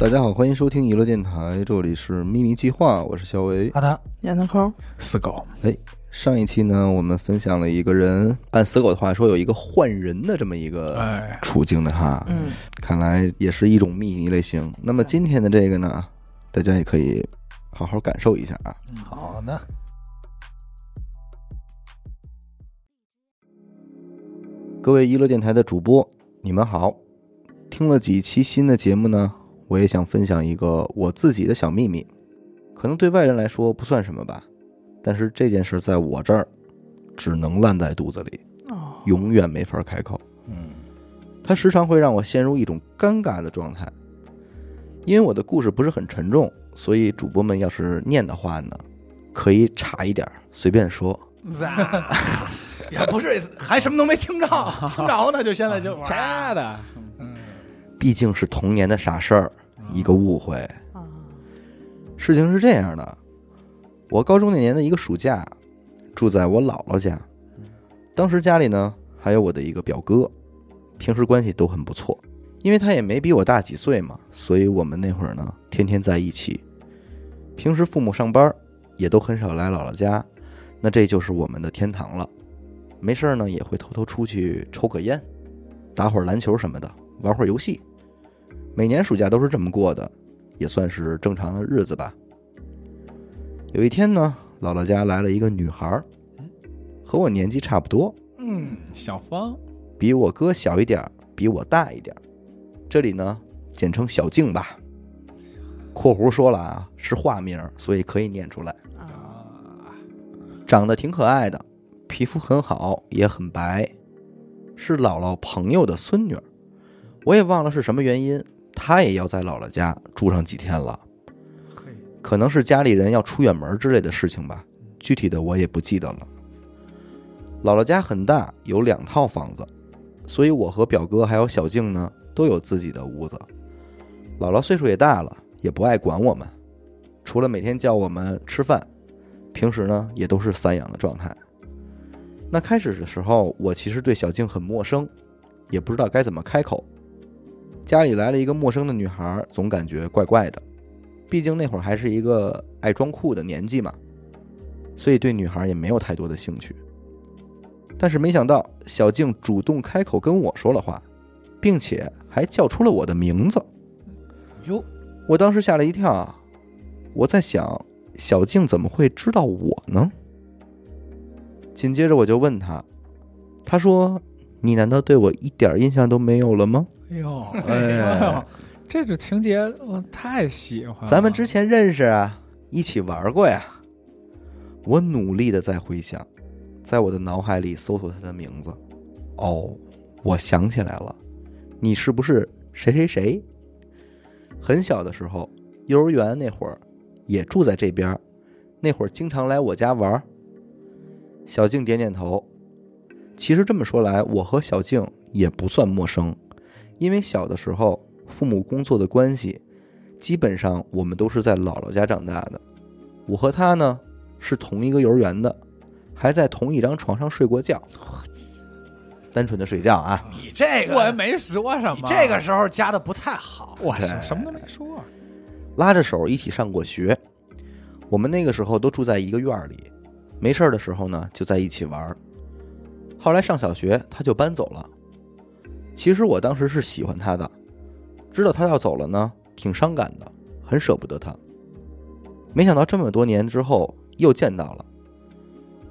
大家好，欢迎收听娱乐电台，这里是秘密计划，我是肖维。阿达闫德抠，死狗，哎上一期呢，我们分享了一个人，按死狗的话说，有一个换人的这么一个哎，处境的哈，嗯，看来也是一种秘密类型。那么今天的这个呢，大家也可以好好感受一下啊。好的，各位娱乐电台的主播，你们好。听了几期新的节目呢，我也想分享一个我自己的小秘密，可能对外人来说不算什么吧，但是这件事在我这儿只能烂在肚子里，哦，永远没法开口。嗯，它时常会让我陷入一种尴尬的状态。因为我的故事不是很沉重，所以主播们要是念的话呢，可以差一点儿，随便说。也不是，还什么都没听着，听着呢，就现在就啥 的，毕竟是童年的傻事儿，一个误会。啊，事情是这样的，我高中那年的一个暑假，住在我姥姥家，当时家里呢还有我的一个表哥，平时关系都很不错，因为他也没比我大几岁嘛，所以我们那会儿呢天天在一起。平时父母上班也都很少来姥姥家，那这就是我们的天堂了。没事儿呢也会偷偷出去抽个烟，打会儿篮球什么的，玩会儿游戏。每年暑假都是这么过的，也算是正常的日子吧。有一天呢，姥姥家来了一个女孩儿，和我年纪差不多，嗯，小芳，比我哥小一点儿，比我大一点儿。这里呢，简称小静吧。（括弧说了啊，是化名，所以可以念出来。啊，长得挺可爱的，皮肤很好，也很白，是姥姥朋友的孙女儿。我也忘了是什么原因，她也要在姥姥家住上几天了。嘿，可能是家里人要出远门之类的事情吧，具体的我也不记得了。姥姥家很大，有两套房子，所以我和表哥还有小静呢都有自己的屋子。姥姥岁数也大了，也不爱管我们，除了每天叫我们吃饭，平时呢也都是散养的状态。那开始的时候，我其实对小静很陌生，也不知道该怎么开口。家里来了一个陌生的女孩，总感觉怪怪的。毕竟那会儿还是一个爱装酷的年纪嘛，所以对女孩也没有太多的兴趣。但是没想到小静主动开口跟我说了话，并且还叫出了我的名字，哟，我当时吓了一跳！我在想，小静怎么会知道我呢？紧接着我就问她，她说：“你难道对我一点印象都没有了吗哎呦，哎哎呦，这种情节我太喜欢了。咱们之前认识啊，一起玩过呀。”我努力的在回想，在我的脑海里搜索他的名字。哦，我想起来了，你是不是谁谁谁？很小的时候，幼儿园那会儿也住在这边儿，那会儿经常来我家玩儿。小静点点头。其实这么说来，我和小静也不算陌生，因为小的时候父母工作的关系，基本上我们都是在姥姥家长大的。我和她呢是同一个幼儿园的，还在同一张床上睡过觉。单纯的睡觉啊，你这个我也没说什么，你这个时候加的不太好，我对什么都没说。拉着手一起上过学。我们那个时候都住在一个院儿里，没事儿的时候呢就在一起玩儿。后来上小学，他就搬走了。其实我当时是喜欢他的，知道他要走了呢，挺伤感的，很舍不得他。没想到这么多年之后又见到了，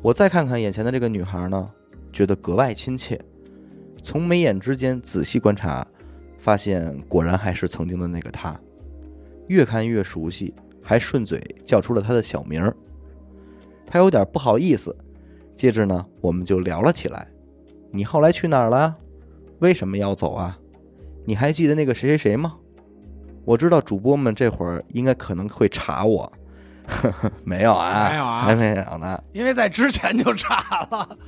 我再看看眼前的这个女孩呢，觉得格外亲切。从眉眼之间仔细观察，发现果然还是曾经的那个她。越看越熟悉，还顺嘴叫出了她的小名儿。他有点不好意思，接着呢，我们就聊了起来。你后来去哪儿了？为什么要走啊？你还记得那个谁谁谁吗？我知道主播们这会儿应该可能会查我，呵呵，没有啊，没有啊还没有呢。因为在之前就查了。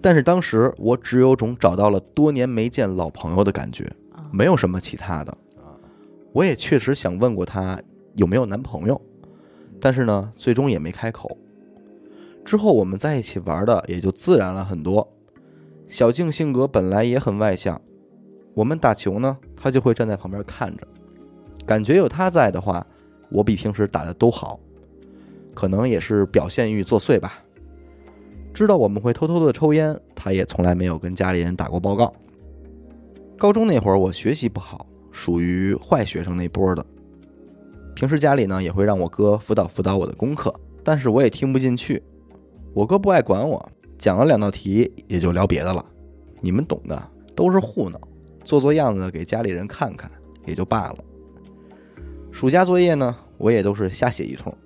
但是当时我只有种找到了多年没见老朋友的感觉，啊没有什么其他的。我也确实想问过她有没有男朋友，但是呢，最终也没开口。之后我们在一起玩的也就自然了很多。小静性格本来也很外向，我们打球呢，她就会站在旁边看着，感觉有她在的话，我比平时打的都好。可能也是表现欲作祟吧。知道我们会偷偷的抽烟，她也从来没有跟家里人打过报告。高中那会儿，我学习不好，属于坏学生那波的。平时家里呢也会让我哥辅导辅导我的功课，但是我也听不进去。我哥不爱管我，讲了两道题也就聊别的了。你们懂的，都是糊弄，做做样子给家里人看看也就罢了。暑假作业呢，我也都是瞎写一通。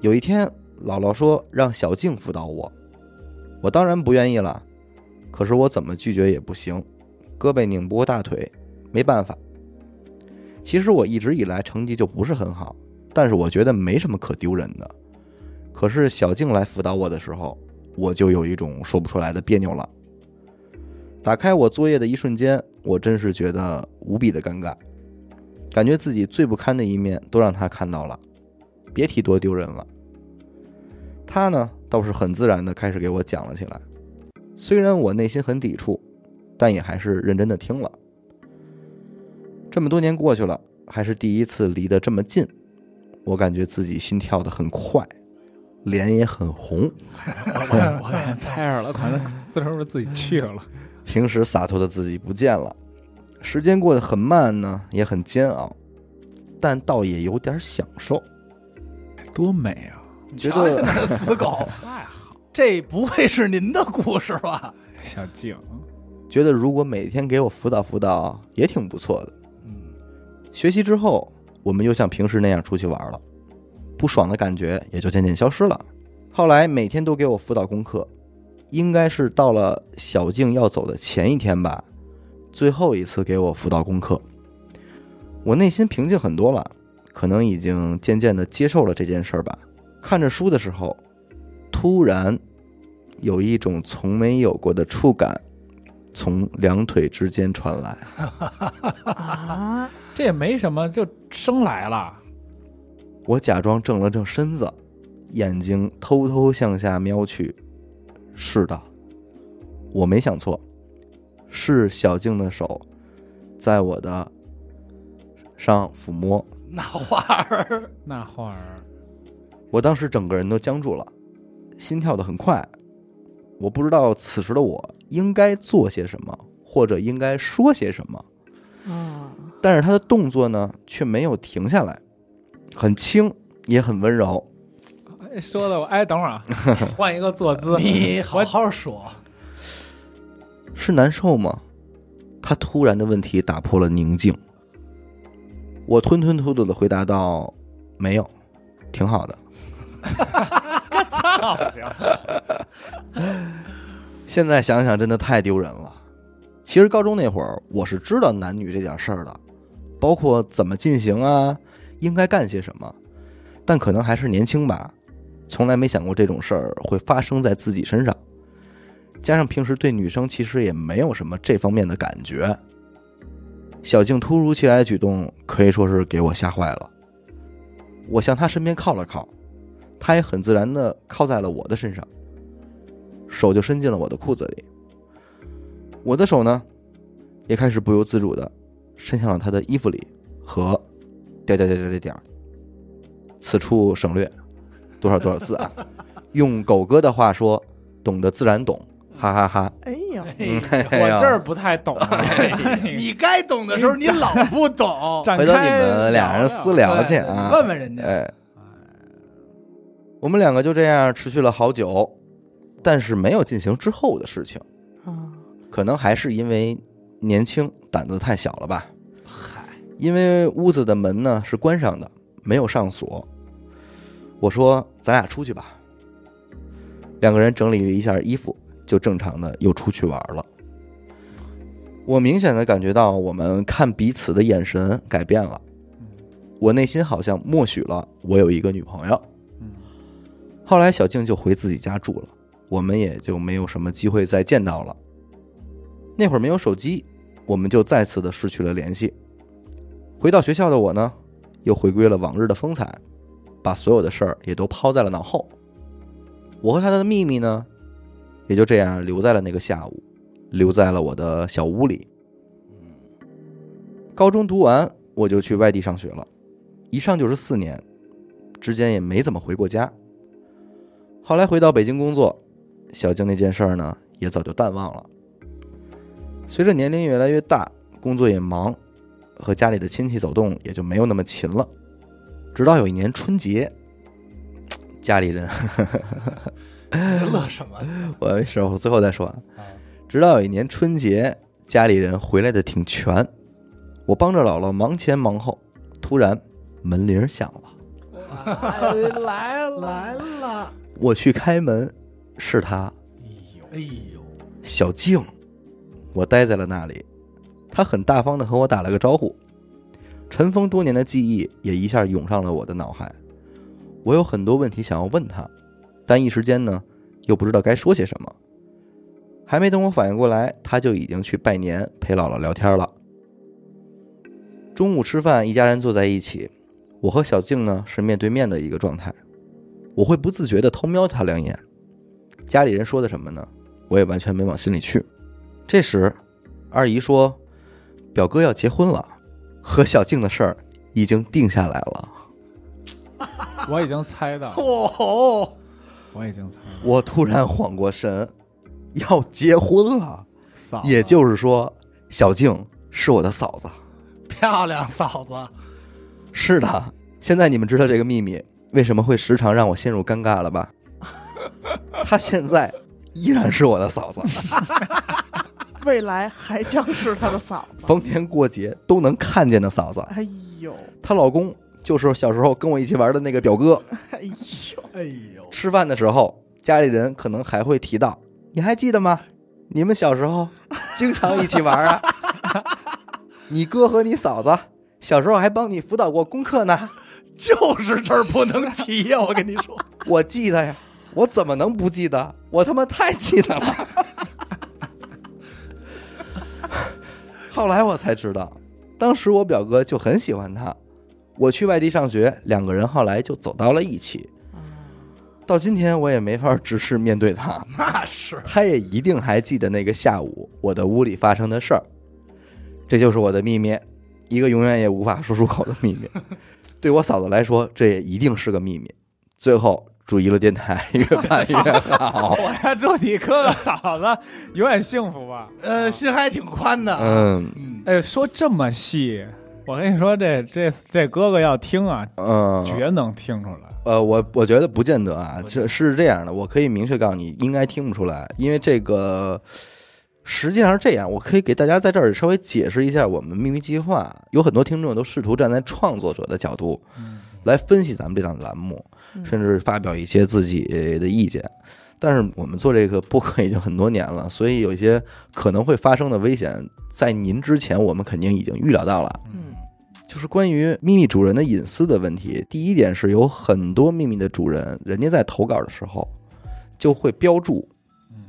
有一天，姥姥说让小静辅导我，我当然不愿意了。可是我怎么拒绝也不行，胳膊拧不过大腿，没办法。其实我一直以来成绩就不是很好，但是我觉得没什么可丢人的。可是小静来辅导我的时候，我就有一种说不出来的别扭了。打开我作业的一瞬间，我真是觉得无比的尴尬，感觉自己最不堪的一面都让他看到了，别提多丢人了。他呢倒是很自然的开始给我讲了起来，虽然我内心很抵触，但也还是认真的听了。这么多年过去了，还是第一次离得这么近，我感觉自己心跳的很快，脸也很红。我我也猜着了，可能自是不是自己去了？平时洒脱的自己不见了，时间过得很慢呢，也很煎熬，但倒也有点享受。多美啊！觉瞧瞧得那死狗，太好，这不会是您的故事吧？小静，觉得如果每天给我辅导辅导，也挺不错的。嗯，学习之后，我们又像平时那样出去玩了，不爽的感觉也就渐渐消失了。后来每天都给我辅导功课，应该是到了小静要走的前一天吧，最后一次给我辅导功课，我内心平静很多了，可能已经渐渐的接受了这件事儿吧。看着书的时候，突然有一种从没有过的触感从两腿之间传来。啊，这也没什么，就生来了。我假装正了正身子，眼睛偷偷向下瞄去。是的，我没想错，是小静的手在我的上抚摸。那画儿，那画儿，我当时整个人都僵住了，心跳的很快。我不知道此时的我应该做些什么，或者应该说些什么。啊，但是他的动作呢，却没有停下来，很轻，也很温柔。哎说的我哎，等会儿啊，换一个坐姿。你好好说。是难受吗？他突然的问题打破了宁静。我吞吞吐吐的回答道：“没有，挺好的。操行，现在想想，真的太丢人了。其实高中那会儿，我是知道男女这点事儿的，包括怎么进行啊，应该干些什么，但可能还是年轻吧，从来没想过这种事儿会发生在自己身上。加上平时对女生其实也没有什么这方面的感觉，小静突如其来的举动可以说是给我吓坏了。我向她身边靠了靠，她也很自然的靠在了我的身上。手就伸进了我的裤子里，我的手呢，也开始不由自主的伸向了他的衣服里和点点点点点点儿，此处省略多少多少字啊？用狗哥的话说，懂得自然懂，哈哈哈哎呀，嗯哎哎呀我这儿不太懂。你该懂的时候你老不懂，回头你们俩人私聊去啊，问问人家。哎，我们两个就这样持续了好久，但是没有进行之后的事情。啊，可能还是因为年轻，胆子太小了吧。嗨，因为屋子的门呢是关上的，没有上锁。我说：“咱俩出去吧。”两个人整理了一下衣服，就正常的又出去玩了。我明显的感觉到我们看彼此的眼神改变了，我内心好像默许了我有一个女朋友。嗯后来小静就回自己家住了，我们也就没有什么机会再见到了。那会儿没有手机，我们就再次的失去了联系。回到学校的我呢，又回归了往日的风采，把所有的事儿也都抛在了脑后。我和他的秘密呢，也就这样留在了那个下午，留在了我的小屋里。高中读完，我就去外地上学了，一上就是四年，之间也没怎么回过家。后来回到北京工作，小静那件事儿呢，也早就淡忘了。随着年龄越来越大，工作也忙，和家里的亲戚走动也就没有那么勤了。直到有一年春节，家里人，乐什么？我没事，我最后再说啊。啊直到有一年春节，家里人回来的挺全，我帮着姥姥忙前忙后，突然门铃响了，哎来了，来了，我去开门，是她哎呦，小静，我待在了那里，他很大方的和我打了个招呼，尘封多年的记忆也一下涌上了我的脑海，我有很多问题想要问他，但一时间呢又不知道该说些什么，还没等我反应过来，他就已经去拜年陪姥姥聊天了。中午吃饭，一家人坐在一起，我和小静呢是面对面的一个状态，我会不自觉的偷瞄她两眼，家里人说的什么呢？我也完全没往心里去。这时，二姨说：“表哥要结婚了，和小静的事儿已经定下来了。我已经猜到了，哦，我已经猜到”了，我突然缓过神，要结婚了，嫂子也就是说，小静是我的嫂子。漂亮嫂子，是的，现在你们知道这个秘密为什么会时常让我陷入尴尬了吧？她现在依然是我的嫂子，未来还将是她的嫂子。逢年过节都能看见的嫂子。哎呦，她老公就是小时候跟我一起玩的那个表哥。哎呦，哎呦，吃饭的时候，家里人可能还会提到，你还记得吗？你们小时候经常一起玩啊。你哥和你嫂子小时候还帮你辅导过功课呢。就是这儿不能提呀！我跟你说，我记得呀，我怎么能不记得？我他妈太记得了。后来我才知道，当时我表哥就很喜欢她。我去外地上学，两个人后来就走到了一起。到今天我也没法直视面对他，那是他也一定还记得那个下午我的屋里发生的事儿。这就是我的秘密，一个永远也无法说出口的秘密。对我嫂子来说，这也一定是个秘密。最后，祝娱乐电台 越办越好。我要祝你哥哥嫂子永远幸福吧。呃，心还挺宽的。嗯嗯，哎，说这么细，我跟你说，这这这哥哥要听啊，嗯，绝能听出来。呃，我我觉得不见得啊，这是这样的，我可以明确告诉你，应该听不出来，因为这个实际上是这样，我可以给大家在这儿稍微解释一下我们秘密计划。有很多听众都试图站在创作者的角度嗯来分析咱们这档栏目，嗯甚至发表一些自己的意见。但是我们做这个播客已经很多年了，所以有一些可能会发生的危险，在您之前我们肯定已经预料到了。嗯就是关于秘密主人的隐私的问题。第一点是有很多秘密的主人，人家在投稿的时候就会标注嗯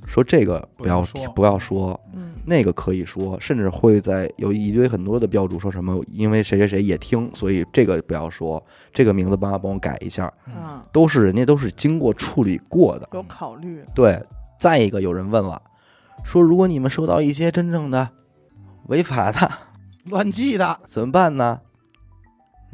说这个不要不要说，嗯那个可以说，甚至会在有一堆很多的标注说什么因为谁谁谁也听，所以这个不要说，这个名字帮我帮我改一下，嗯，都是人家都是经过处理过的。有考虑，对，再一个有人问了，说如果你们收到一些真正的违法的 乱纪的，怎么办呢？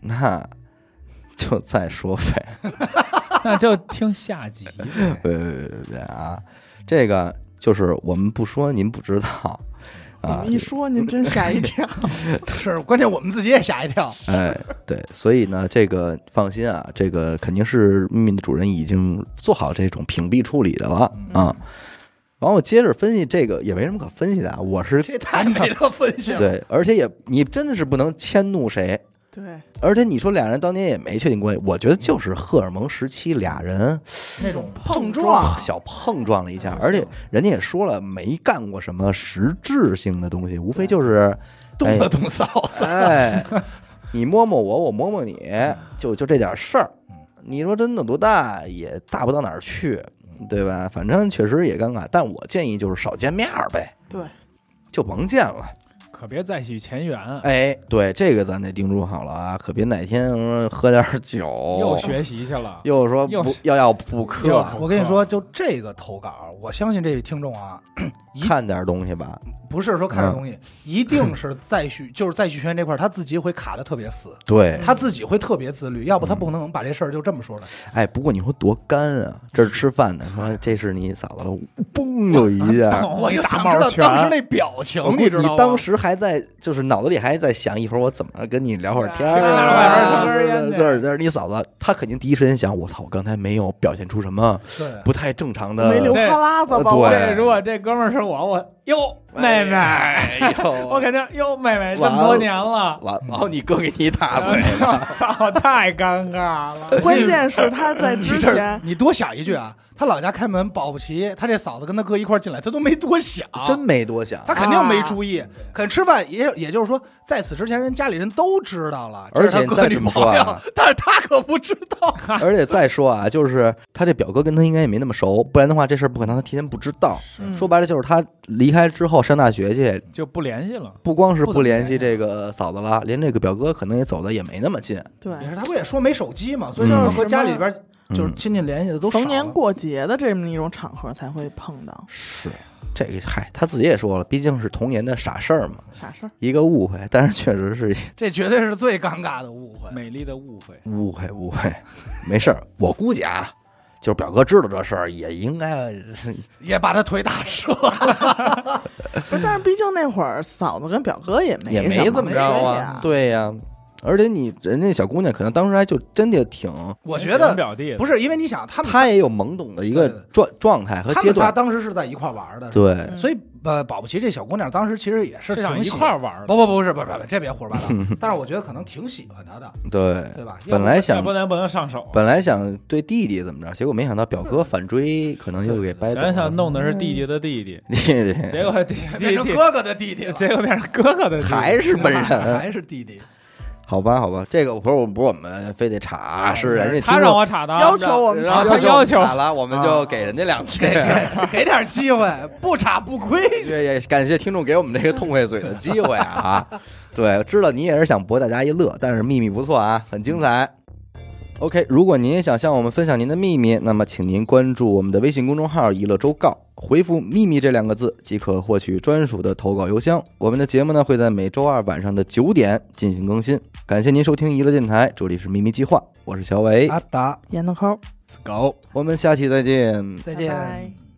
那 就再说呗。那就听下集呗。别别别别别啊！这个就是我们不说，您不知道 啊。一说您真吓一跳。是关键我们自己也吓一跳。哎，对，所以呢，这个放心啊，这个肯定是秘密的主人已经做好这种屏蔽处理的了啊。完，我接着分析这个也没什么可分析的啊，我是这太没得分析了。对，而且也你真的是不能迁怒谁，对，而且你说俩人当年也没确定关系，我觉得就是荷尔蒙时期俩人那种碰撞。小碰撞了一下，而且人家也说了没干过什么实质性的东西，无非就是动了动嫂子，哎，你摸摸我，我摸摸你，就就这点事儿。你说真的多大也大不到哪儿去，对吧？反正确实也尴尬，但我建议就是少见面儿呗，对，就甭见了。可别再续前缘啊！哎，对，这个咱得叮嘱好了啊，可别哪天呃喝点酒 又学习去了，又说又不要要补课，我跟你说，就这个投稿，我相信这位听众啊，看点东西吧。不是说看点东西，一定是再续，就是再续权这块他自己会卡的特别死，对，他自己会特别自律，要不他不可能把这事儿就这么说了。哎，不过你说多干啊！这是吃饭呢，说这是你嫂子了，嘣就一下。我就大想知道当时那表情你知道吗？当时还在，就是脑子里还在想，一会儿我怎么跟你聊会儿天儿这这是你嫂子，她肯定第一时间想，我操，我刚才没有表现出什么，不太正常的。没流这哈喇子吧？对我这如果这哥们儿是我，我哟 妹妹，哎我肯定哟妹妹这么多年了，完，然后你哥给你一大嘴 太尴尬了。关键是他在之前，你多想一句啊，他老家开门，保不齐他这嫂子跟他哥一块进来，他都没多想，真没多想。他肯定没注意。肯吃饭也也就是说，在此之前，人家里人都知道了，而且再怎么说朋友啊，但是他可不知道。而且再说啊，就是他这表哥跟他应该也没那么熟，不然的话这事儿不可能他提前不知道。嗯说白了就是他离开之后上大学去，就不联系了，不光是不联系这个嫂子了，连这个表哥可能也走的也没那么近。对，也是他不也说没手机嘛，所以嗯可能和家里边就是嗯亲戚联系的都逢年过节的这么一种场合才会碰到是这个，嗨，他自己也说了，毕竟是童年的傻事儿嘛，傻事儿。一个误会，但是确实是 这绝对是最尴尬的误会。美丽的误会。误会，误会，没事儿。我估计啊，就是表哥知道这事儿，也应该 也把他腿打折，不是，但是毕竟那会儿嫂子跟表哥也没也没什怎么着啊，对呀、而且你人家小姑娘可能当时还就真的挺，我觉得表弟不是，因为你想他们她也有懵懂的一个状状态和他们仨段。当时是在一块儿玩的，对，嗯所以呃，保不齐这小姑娘当时其实也是是想一喜块儿玩的，不不不是不是不是，这别胡说八道。但是我觉得可能挺喜欢他的，对，对吧？本来想不然不能上手。本来想对弟弟怎么着，结果没想到表哥反追，可能又给掰走想想。弄的是弟弟的弟弟，弟弟结果弟弟弟，变成哥哥的弟弟了，结果变成哥哥的弟弟，还是本人，还是弟弟。好吧，好吧，这个不是我们不是我们非得查，是人家他让我查的，要求我们然后查他要求查了，我们就给人家两句。给点机会，不查不亏。这也感谢听众给我们这个痛快嘴的机会啊！对，知道你也是想博大家一乐，但是秘密不错啊，很精彩。OK，如果您也想向我们分享您的秘密，那么请您关注我们的微信公众号“娱乐周告”，回复“秘密”这两个字即可获取专属的投稿邮箱。我们的节目呢会在每周二晚上的九点进行更新。感谢您收听娱乐电台，这里是秘密计划，我是小伟，阿达，烟的抠，，Go。我们下期再见。再见。拜拜